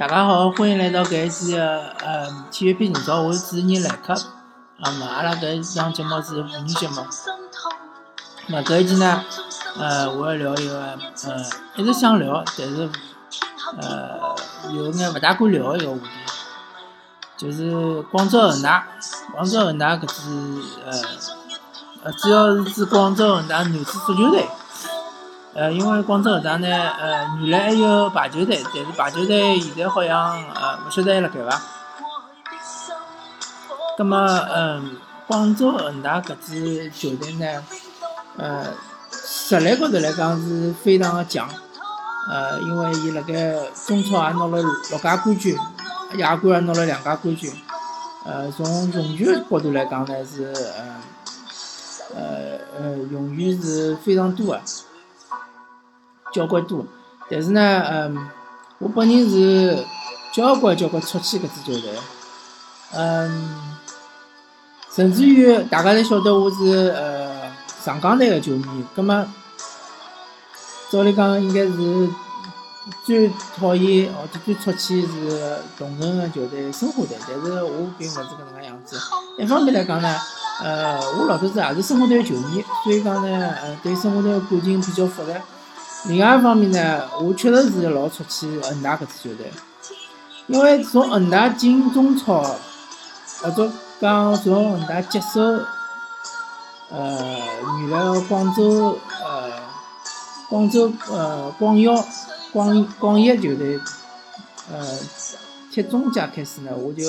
大家好，欢迎来到搿一期的呃体育篇频道，我是主持人莱克。那么阿拉搿一档节目是妇女节目。那么搿一期呢，呃，我要聊一个呃，一直想聊，但是呃，有眼勿大敢聊的一个话题，就是广州恒大。广州恒大搿支呃呃，主要是指广州恒大男子足球队。呃，因为广州恒大呢，呃，原来还有排球队，但是排球队现在好像呃，勿晓得还辣盖伐？葛么，嗯，广州恒大搿支球队呢，呃，实力高头来讲是非常的强，呃，因为伊辣盖中超也拿了六届冠军，亚冠也拿了两届冠军，呃，从荣誉角度来讲呢是，呃，呃呃，荣誉是非常多的。交关多，但是呢，嗯，我本人是交关交关唾弃搿支球队，嗯，甚至于大家侪晓得我是呃上港队个球迷，葛末照理讲应该是最讨厌或者最唾弃是同城个球队申花队，但是我并勿是搿能介样子。一方面来讲呢，呃，我老早子也是申花队个球迷，所以讲呢，呃，对申花队个感情比较复杂。另外一方面呢，我确实是老出气恒大搿支球队，因为从恒大进中超，或者讲从恒大接手，呃，原来个广州呃广州呃广药广广业球队，呃踢中甲开始呢，我就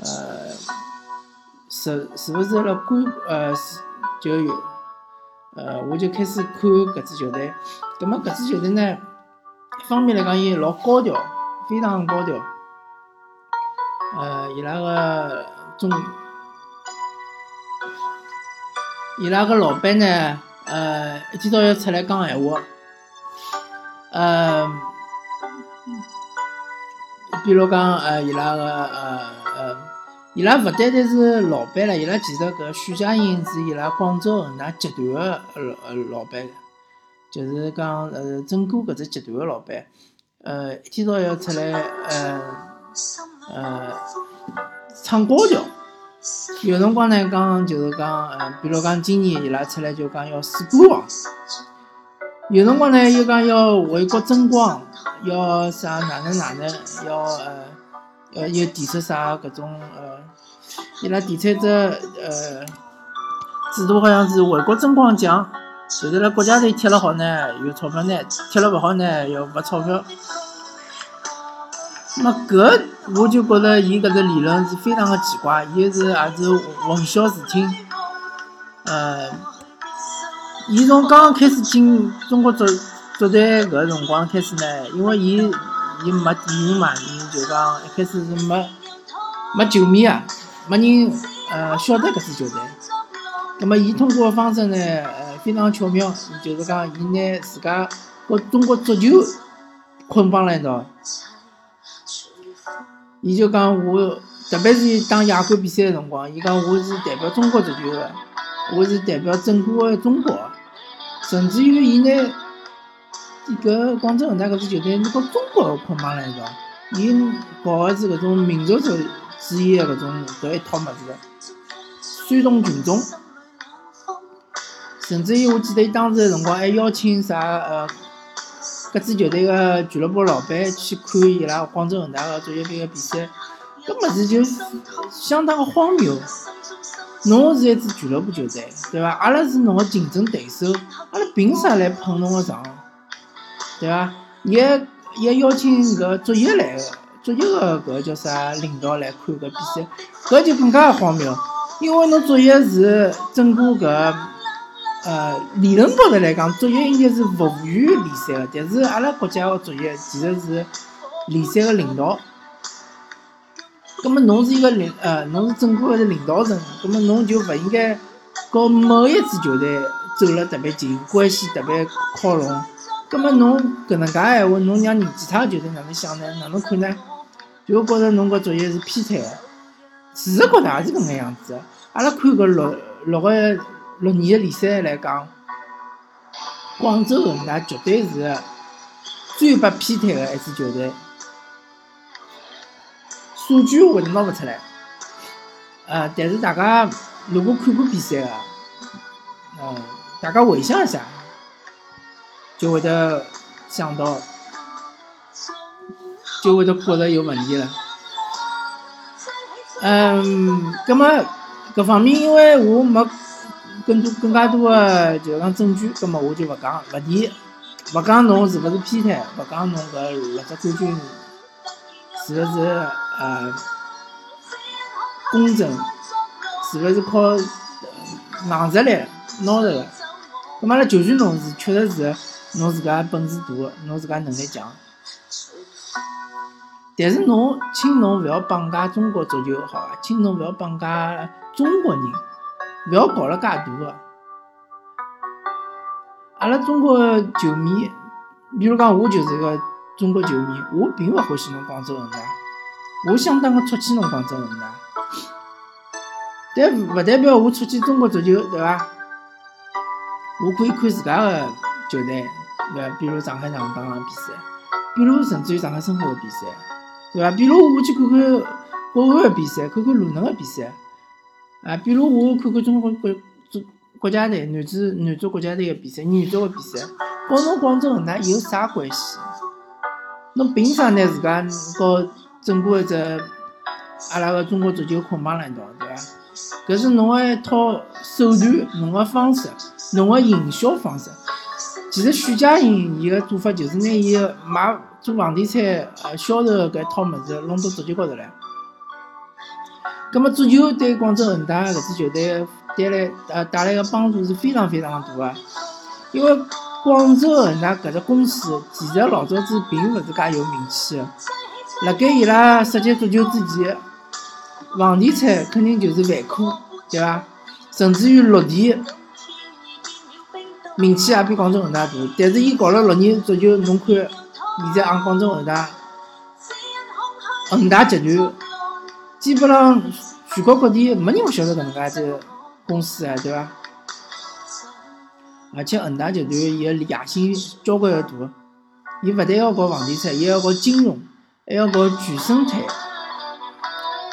呃是是勿是辣关呃就有。呃，我就开始看搿支球队，葛末搿支球队呢，一方面来讲伊老高调，非常高调。呃，伊拉个中，伊拉个老板呢，呃，一天到晚出来讲闲话，呃，比如讲呃，伊拉个呃呃。伊拉勿单单是老板了，伊拉其实搿许家印是伊拉广州恒大集团个老呃老板，就是讲呃整个搿只集团个老板，呃一天到要出来呃呃唱高调，有辰光呢讲就是讲呃，比如讲今年伊拉出来就讲要四冠王，有辰光呢又讲要为国争光，要啥哪能哪能要呃。呃，又提出啥搿种呃，伊拉提出只呃制度，好像是为国争光奖，就是辣国家队踢了好呢有钞票拿，踢了勿好呢要罚钞票。那么搿我就觉着伊搿只理论是非常的奇怪，伊是也是混淆视听。呃，伊从刚刚开始进中国足足队搿辰光开始呢，因为伊伊没底蕴嘛。伊就讲一开始是没没球迷啊，没人呃晓得搿支球队。那么伊通过方式呢，呃非常巧妙，就是讲伊拿自家和中国足球捆绑了一道。伊就讲我，特别是打亚冠比赛的辰光，伊讲我是代表中国足球的，我是代表整个的中国，甚至于伊拿搿广州恒大搿支球队是和中国捆绑辣一道。伊搞个是搿种民族主主义个搿种搿一套物事，煽动群众，甚至于我记得伊当时个辰光还邀请啥呃，搿支球队个俱乐部老板去看伊拉广州恒大个足球队个比赛，搿物事就相当个荒谬。侬是一支俱乐部球队，对伐？阿拉是侬个竞争对手，阿拉凭啥来捧侬个场？对伐？你还。也邀请搿足协来个，足协个搿叫啥领导来看搿比赛，搿就更加荒谬。因为侬足协是整个搿呃理论高头来讲，足协应该是服务于联赛个，但是阿拉国家个足协其实是联赛个领导。葛末侬是一个领呃，侬是整个个领导层，葛末侬就勿应该和某一支球队走了特别近，关系特别靠拢。葛末侬搿能介闲话，侬让其他球队哪能想呢？哪能看呢？就觉着侬搿作业是偏袒个。事实高头也是搿能样子。阿拉看搿六六个六年个联赛来讲，广州恒大绝对是最被偏袒个一支球队。数据我拿勿出来。呃，但是大家如果看过比赛个，嗯，大家回想一下，就会得想到，就会得觉着有问题了。嗯，葛么搿方面因为我没更多更加多个就讲证据，葛么我就勿讲勿提，勿讲侬是勿是偏袒，勿讲侬搿六只冠军是勿是呃公正，是勿是靠硬实力拿着个？葛末拉就算侬是确实是侬自家本事大，侬自家能力强。但是侬，请侬勿要绑架中国足球，好伐？请侬勿要绑架中国人，勿要搞了介大个。阿拉中国球迷，比如讲我就是一个中国球迷，我并勿欢喜侬广州恒大，我相当个唾弃侬广州恒大。但勿代表我唾弃中国足球，对伐？我可以看自家个球队，对伐？比如上海上港个比赛，比如甚至于上海申花个比赛。对伐？比如我去看看国安个比赛，看看鲁能个比赛，啊，比如我看看中国国国国家队男子男足国家队个比赛，女足个比赛，跟侬广州恒大有啥关系？侬凭啥拿自家和整个一只阿拉个中国足球捆绑了一道，对伐？搿是侬个一套手段，侬个方式，侬个营销方式。其实许家印伊个做法就是拿伊卖。做房地产呃销售搿一套物事弄到足球高头来，葛末足球对广州恒大搿支球队带来呃带来个帮助是非常非常大个，因为广州恒大搿只公司其实老早子并勿是介有名气个，辣盖伊拉设计足球之前，房地产肯定就是万科，对伐？甚至于绿地名气也比广州恒大大，但是伊搞了六年足球，侬看。现在昂广州恒大，恒大集团基本上全国各地没人勿晓得搿能介只公司啊，对伐？而且恒大集团伊个野心交关个大，伊勿但要搞房地产，伊还要搞金融，还要搞全生态，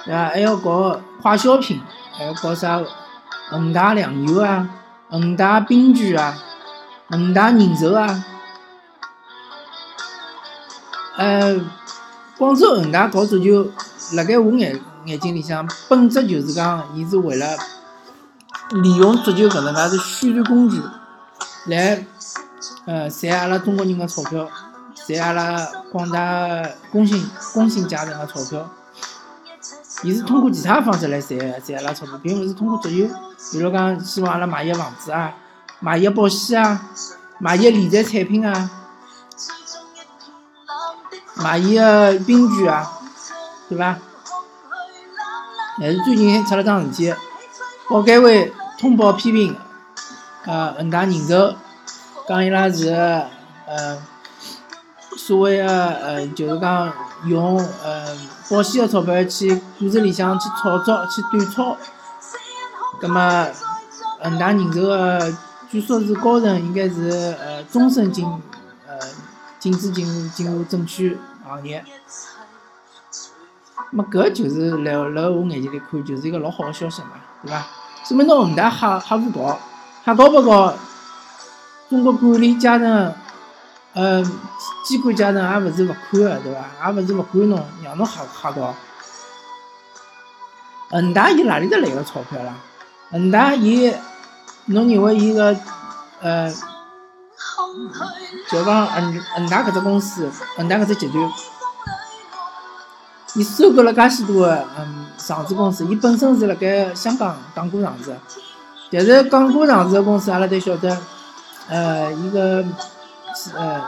对伐？还要搞快消品，还要搞啥恒大粮油啊，恒大冰具啊，恒大人寿啊。呃，广州恒大搞足球，辣盖我眼眼睛里向，本质就是讲，伊是为了利用足球搿能介是宣传工具，来呃赚阿拉中国人个钞票，赚阿拉广大工薪工薪阶层个钞票。伊是通过其他方式来赚赚阿拉钞票，并勿是通过足球。比如讲，希望阿拉买伊个房子啊，买伊个保险啊，买伊个理财产品啊。买伊个冰具啊，对伐？但是最近出了桩事体，保监会通报批评，呃，恒大人寿，讲伊拉是呃所谓个呃，就是讲用呃保险个钞票去股市里向去炒作、去短炒，葛末恒大人寿个据说是高层应该是呃终身禁呃禁止进入进入证券。行业，么搿就是辣辣我眼睛里看，就是一个老好个消息嘛，对伐？说明侬恒大瞎瞎胡搞，瞎搞不搞？中国管理阶层，呃，监管阶层也勿是勿看个，对伐？也勿是勿管侬，让侬瞎瞎搞。恒大伊哪里搭来个钞票啦？恒大伊，侬认为伊个呃？就讲恒恒大搿只公司，恒大搿只集团，伊收购了介许多个嗯上市公司，伊本身是辣盖香港港股上市，但是港股上市个公司阿拉侪晓得，呃，伊个呃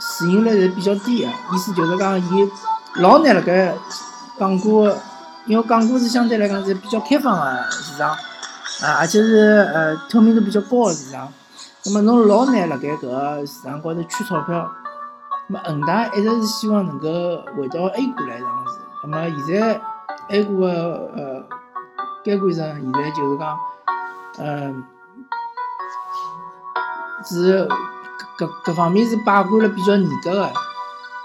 市盈率是比较低个，意思就是讲伊老难辣盖港股，因为港股是相对来讲是比较开放个市场，啊，而且是呃透明度比较高个市场。那么侬老难辣盖搿个市场高头圈钞票。那么恒大一直是希望能够回到 A 股来上市。那么现在 A 股个呃监管层现在就是讲，呃，是搿搿方面是把关了比较严格个。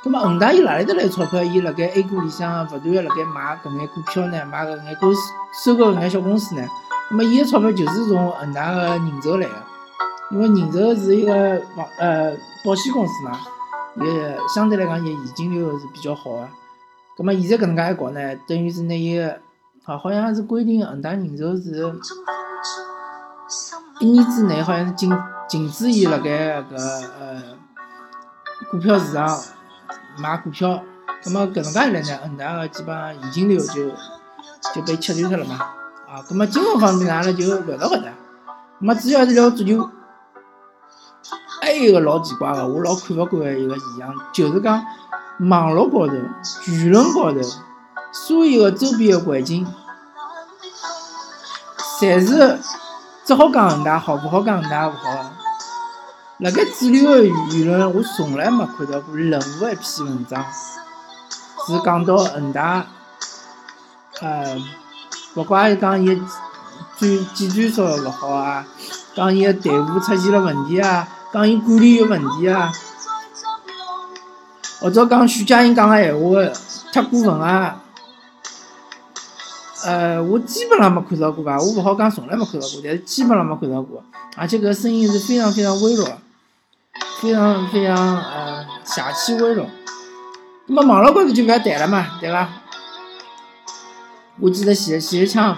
葛末恒大伊哪里搭来钞票？伊辣盖 A 股里向勿断个辣盖买搿眼股票呢，买搿眼公司收购搿眼小公司呢。葛末伊个钞票就是从恒大个人寿来个，因为人寿是一个房呃保险公司嘛，也相对来讲也现金流是比较好个。葛末现在搿能介一搞呢，等于是拿伊个，好好像是规定恒大人寿是一年之内好像是禁禁止伊辣盖搿呃股票市场。买股票，葛末搿能介一来呢，恒大个基本上现金流就就被切断脱了嘛。啊，葛末金融方面呢，阿拉就聊到搿搭。葛末主要是聊足球，还有一个老奇怪个，我老看勿惯个一个现象，就是讲网络高头、舆论高头，所有个周边个环境，侪是只好讲恒大好，勿好讲恒大勿好。辣盖主流个舆论，我从来没看到过任何一篇文章是讲到恒大，呃，勿怪是讲伊转技战术勿好啊，讲伊个队伍出现了问题啊，讲伊管理有问题啊，或者讲许家印讲个闲话太过分啊，呃，我基本上没看到过吧，我勿好讲从来没看到过，但是基本上没看到过，而且搿声音是非常非常微弱。非常非常呃邪气微弱，那么网络高头就勿要谈了嘛，对伐？我记得前前一枪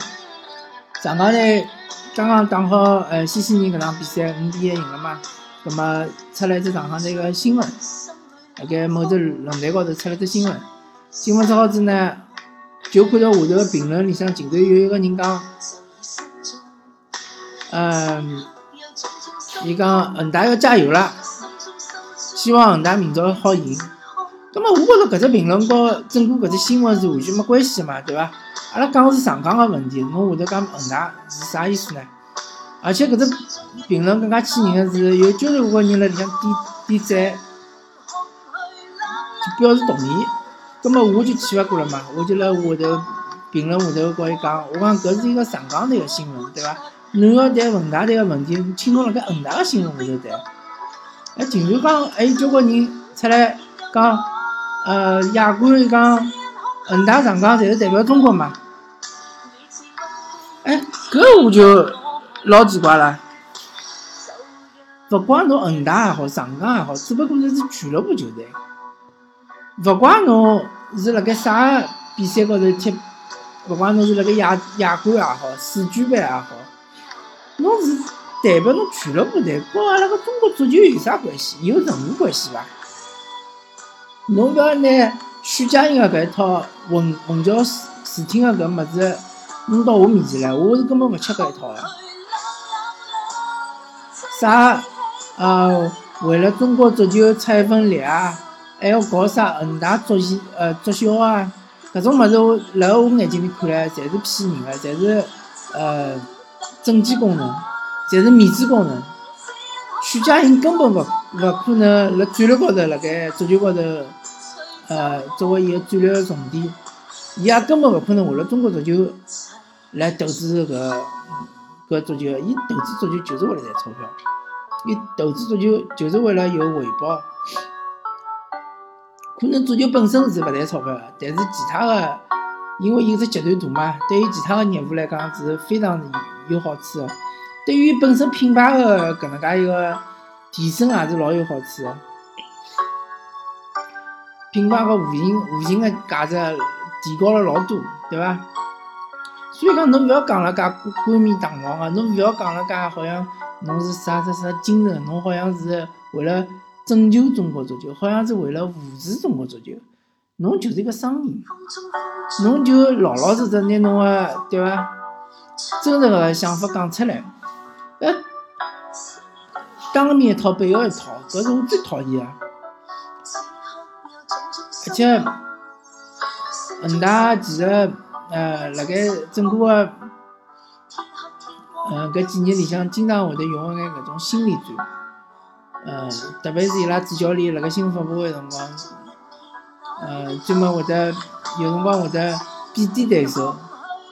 上港队刚刚打好呃西西尼搿场比赛五比一赢了嘛，葛末出来只上港队个新闻，辣盖某只论坛高头出了只新闻，新闻出好子呢，就看到下头个评论里向竟然有一个人讲，嗯，伊讲恒大要加油了。希望恒大明朝好赢。葛末我觉着搿只评论和整个搿只新闻是完全没关系个嘛，对伐？阿拉讲个是上港个问题，侬下头讲恒大是啥意思呢？而且搿只评论更加气人个是，有交关个人辣里向点点赞，就表示同意。葛末我就气勿过了嘛，我就辣下头评论下头告伊讲，我讲搿是一个上港队个新闻，对伐？侬要谈恒大队个问题，请侬辣盖恒大个新闻下头谈。哎，竟然讲还有交关人出来讲，呃，亚冠讲恒大上港侪是代表中国嘛？哎，搿我就老奇怪了。勿管侬恒大也好，上港也好，只不过是俱乐部球队。勿管侬是辣盖啥比赛高头踢，勿管侬是辣盖亚亚冠也好，世俱杯也好，侬是。代表侬俱乐部队，跟阿拉个中国足球有啥关系？有任何关系伐？侬勿要拿许家印个搿一套混混淆视视听个搿物事弄到我面前来，我是根本勿吃搿一套个。啥？呃，为了中国足球出一份力啊，还要搞啥恒大足协呃足校啊？搿种物事我辣我眼睛里看来，侪是骗人个，侪是呃政绩工程。侪是面子工程，许家印根本勿勿可能辣战略高头辣盖足球高头，呃，作为一个战略重点，伊也根本勿可能为了中国足球来投资搿搿足球，伊投资足球就是为了赚钞票，伊投资足球就是为了有回报。可能足球本身是勿赚钞票，但是其他个，因为伊是集团大嘛，对于其他个业务来讲是非常有好处的。对于本身品牌的搿能介一个提升也是老有好处的，品牌个无形无形的价值提高了老多，对伐？所以讲侬勿要讲了介冠冕堂皇个，侬勿要讲了介好像侬是啥啥啥精神，侬好像是为了拯救中国足球，好像是为了扶持中国足球，侬就是一个商人，侬就老老实实拿侬个对伐？真实个想法讲出来。哎，当面一套，背后一套，搿是我最讨厌个。而且恒大其实呃，辣盖整个个呃搿几年里向，经常会得用一眼搿种心理战，呃，特别是伊拉主教练辣盖新闻发布会辰光，呃，专门会得有辰光会得贬低对手，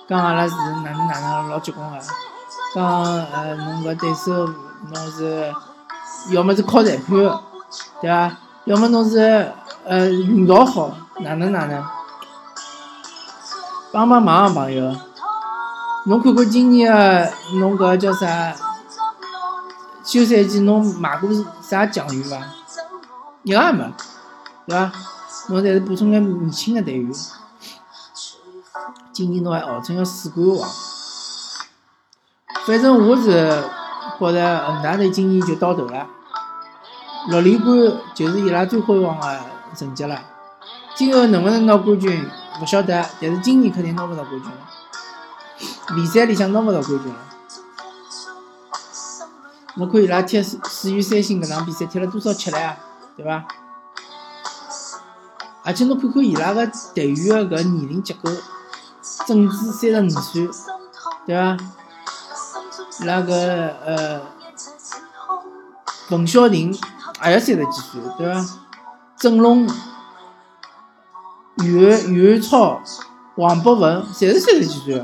讲阿拉是哪能哪能老结棍个。讲呃，侬搿对手侬是要么是靠裁判，对伐？要么侬是呃，运道好，哪能哪能？帮帮忙，朋友！侬看看今年个侬搿叫啥？休赛季侬买过啥奖员伐？一个也没，对伐？侬侪是补充眼年轻个队员。今年侬还号称个四冠王，反正我是觉着恒大队今年就到头了，六连冠就是伊拉最辉煌个成绩了。今后能勿能拿冠军勿晓得，但是今年肯定拿勿到冠军了。联赛里向拿勿到冠军了。侬看伊拉踢四四与三星搿场比赛踢了多少吃力啊，对伐？而且侬看看伊拉个队员个搿年龄结构，郑智三十五岁，对伐？伊拉搿呃，冯潇霆也要三十几岁，对伐？郑龙、袁袁超、王博文，侪是三十几岁。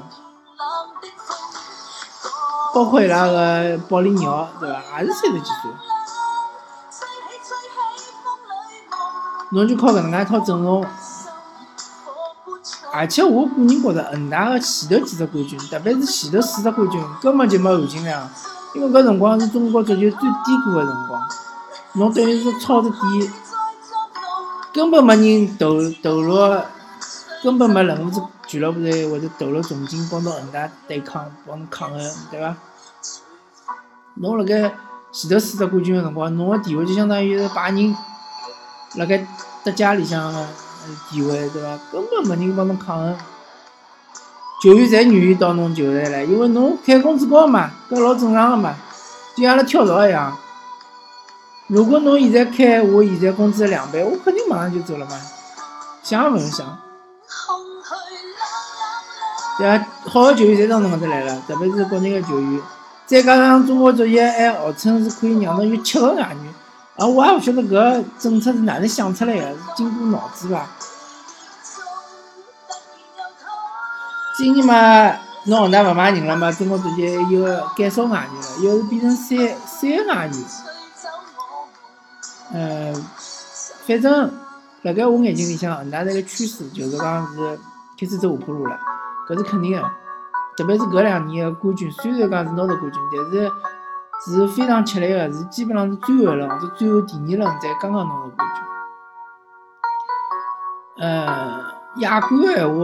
包括伊拉个保利鸟，对伐？也是三十几岁。侬就靠搿能介一套阵容，而且我个人觉着恒大个前头几只冠军，特别是前头四只冠军，根本就没含金量。因为搿辰光是中国足球最低谷个辰光，侬等于是抄着底，根本没人投投入，根本没任何只。俱乐部队或者投入重金帮到恒大对抗，帮侬抗衡，对伐？侬辣盖前头四只冠军个辰光，侬个地位就相当于是拜仁辣盖德甲里向个地位，对伐？根本没人帮侬抗衡，球员侪愿意到侬球队来，因为侬开工资高嘛，搿老正常个嘛，就像阿拉跳槽一样。如果侬现在开我现在工资两倍，我肯定马上就走了嘛，想也勿用想。对啊，好个球员侪到侬搿搭来了，特别是国内个球员，再加上中国足协还号称是可以让侬有七个外援，啊，我也勿晓得搿政策是哪能想出来个，是经过脑子伐？今年嘛，侬恒大勿买人了嘛，中国足协又减少外援了，又是变成三三个外援。呃，反正辣盖我眼睛里向，恒大这个趋势就是讲是开始走下坡路了。搿是肯定个，特别是搿两年个冠军，虽然讲是拿到冠军，但是是非常吃力个，是基本上是最后一轮或者最后第二轮才刚刚拿到冠军。呃，亚冠个闲话，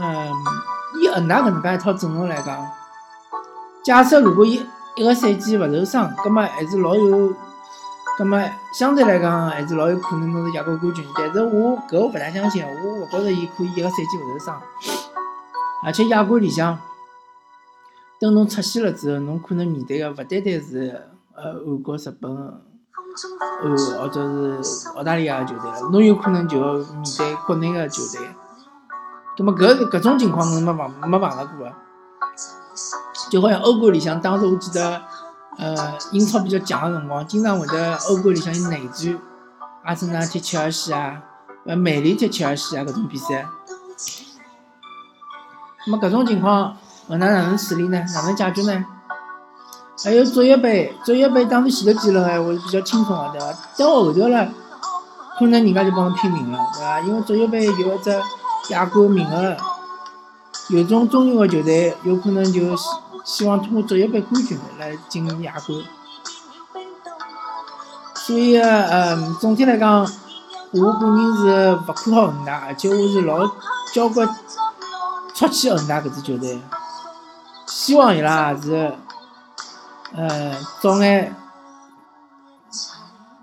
嗯，以恒大搿能介一套阵容来讲，假设如果伊一个赛季勿受伤，葛末还是老有。葛末相对来讲还是老有可能侬是亚冠冠军，但是我搿我勿大相信，我勿觉着伊可以一个赛季勿受伤。而且亚冠里向，等侬出线了之后，侬可能面对个勿单单是呃韩国、日本、欧或者是澳大利亚个球队了，侬有可能就要面对国内个球队。葛末搿搿种情况侬没碰没碰着过个，就好像欧冠里向，当时我记得。呃，英超比较强的辰光，经常会得欧冠里向有内战，阿森纳踢切尔西啊，呃，曼联踢切尔西啊，搿种比赛。那么搿种情况，恒大哪能处理呢？哪能解决呢？还有足协杯，足协杯当时前头几轮闲话是比较轻松个，对伐？到后头了，可能人家就帮侬拼命了，对伐？因为足协杯有一只亚冠名额，有种中游的球队有可能就。希望通过足协杯冠军来进行亚冠，所以呃，总体来讲，我个人是勿看好恒大，而且我是老交关出气恒大搿支球队，希望伊拉是呃早眼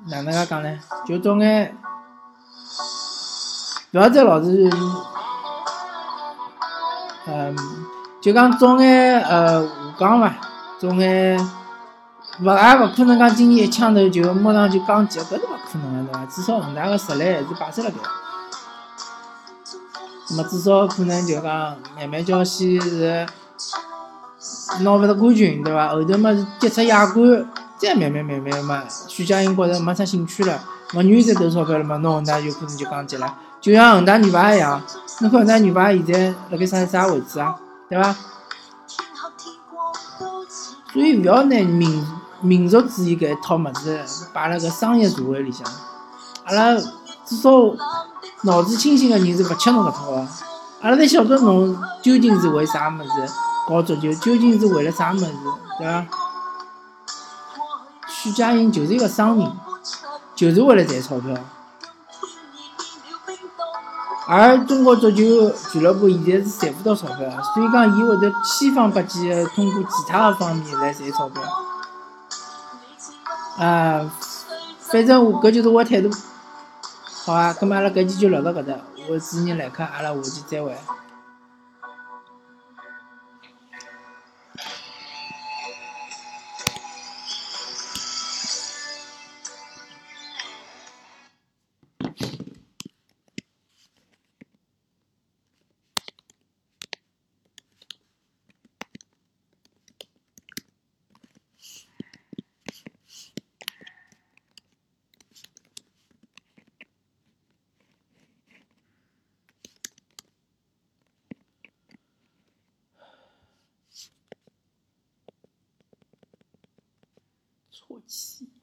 哪能介讲呢？就早眼勿要再老是嗯。就讲早眼呃下降伐，早眼勿也勿可能讲今年一枪头就马上就降级，搿是勿可能个对伐？至少恒大个实力还是摆在辣盖。那么至少可能就讲慢慢叫先是拿勿着冠军对伐？后头嘛是跌出亚冠，再慢慢慢慢嘛，许家印觉着没啥兴趣了，勿愿意再投钞票了嘛，那恒大有可能就降级了。就像恒大女排一样，侬看恒大女排现在辣盖啥啥位置啊？对伐？所以勿要拿民民族主义搿一套物事摆辣搿商业社会里向，阿拉至少脑子清醒个人是勿吃侬搿套个。阿拉侪晓得侬究竟是为啥物事搞足球，究竟是为了啥物事，对伐？许家印就是一个商人，就是为了赚钞票。而中国足球俱乐部现在是赚不到钞票，所以讲伊会得千方百计的通过其他的方面来赚钞票。啊，反正我搿就是我态度。好啊，葛末阿拉搿期就聊到搿搭，我是你来客，阿拉下期再会。唾弃。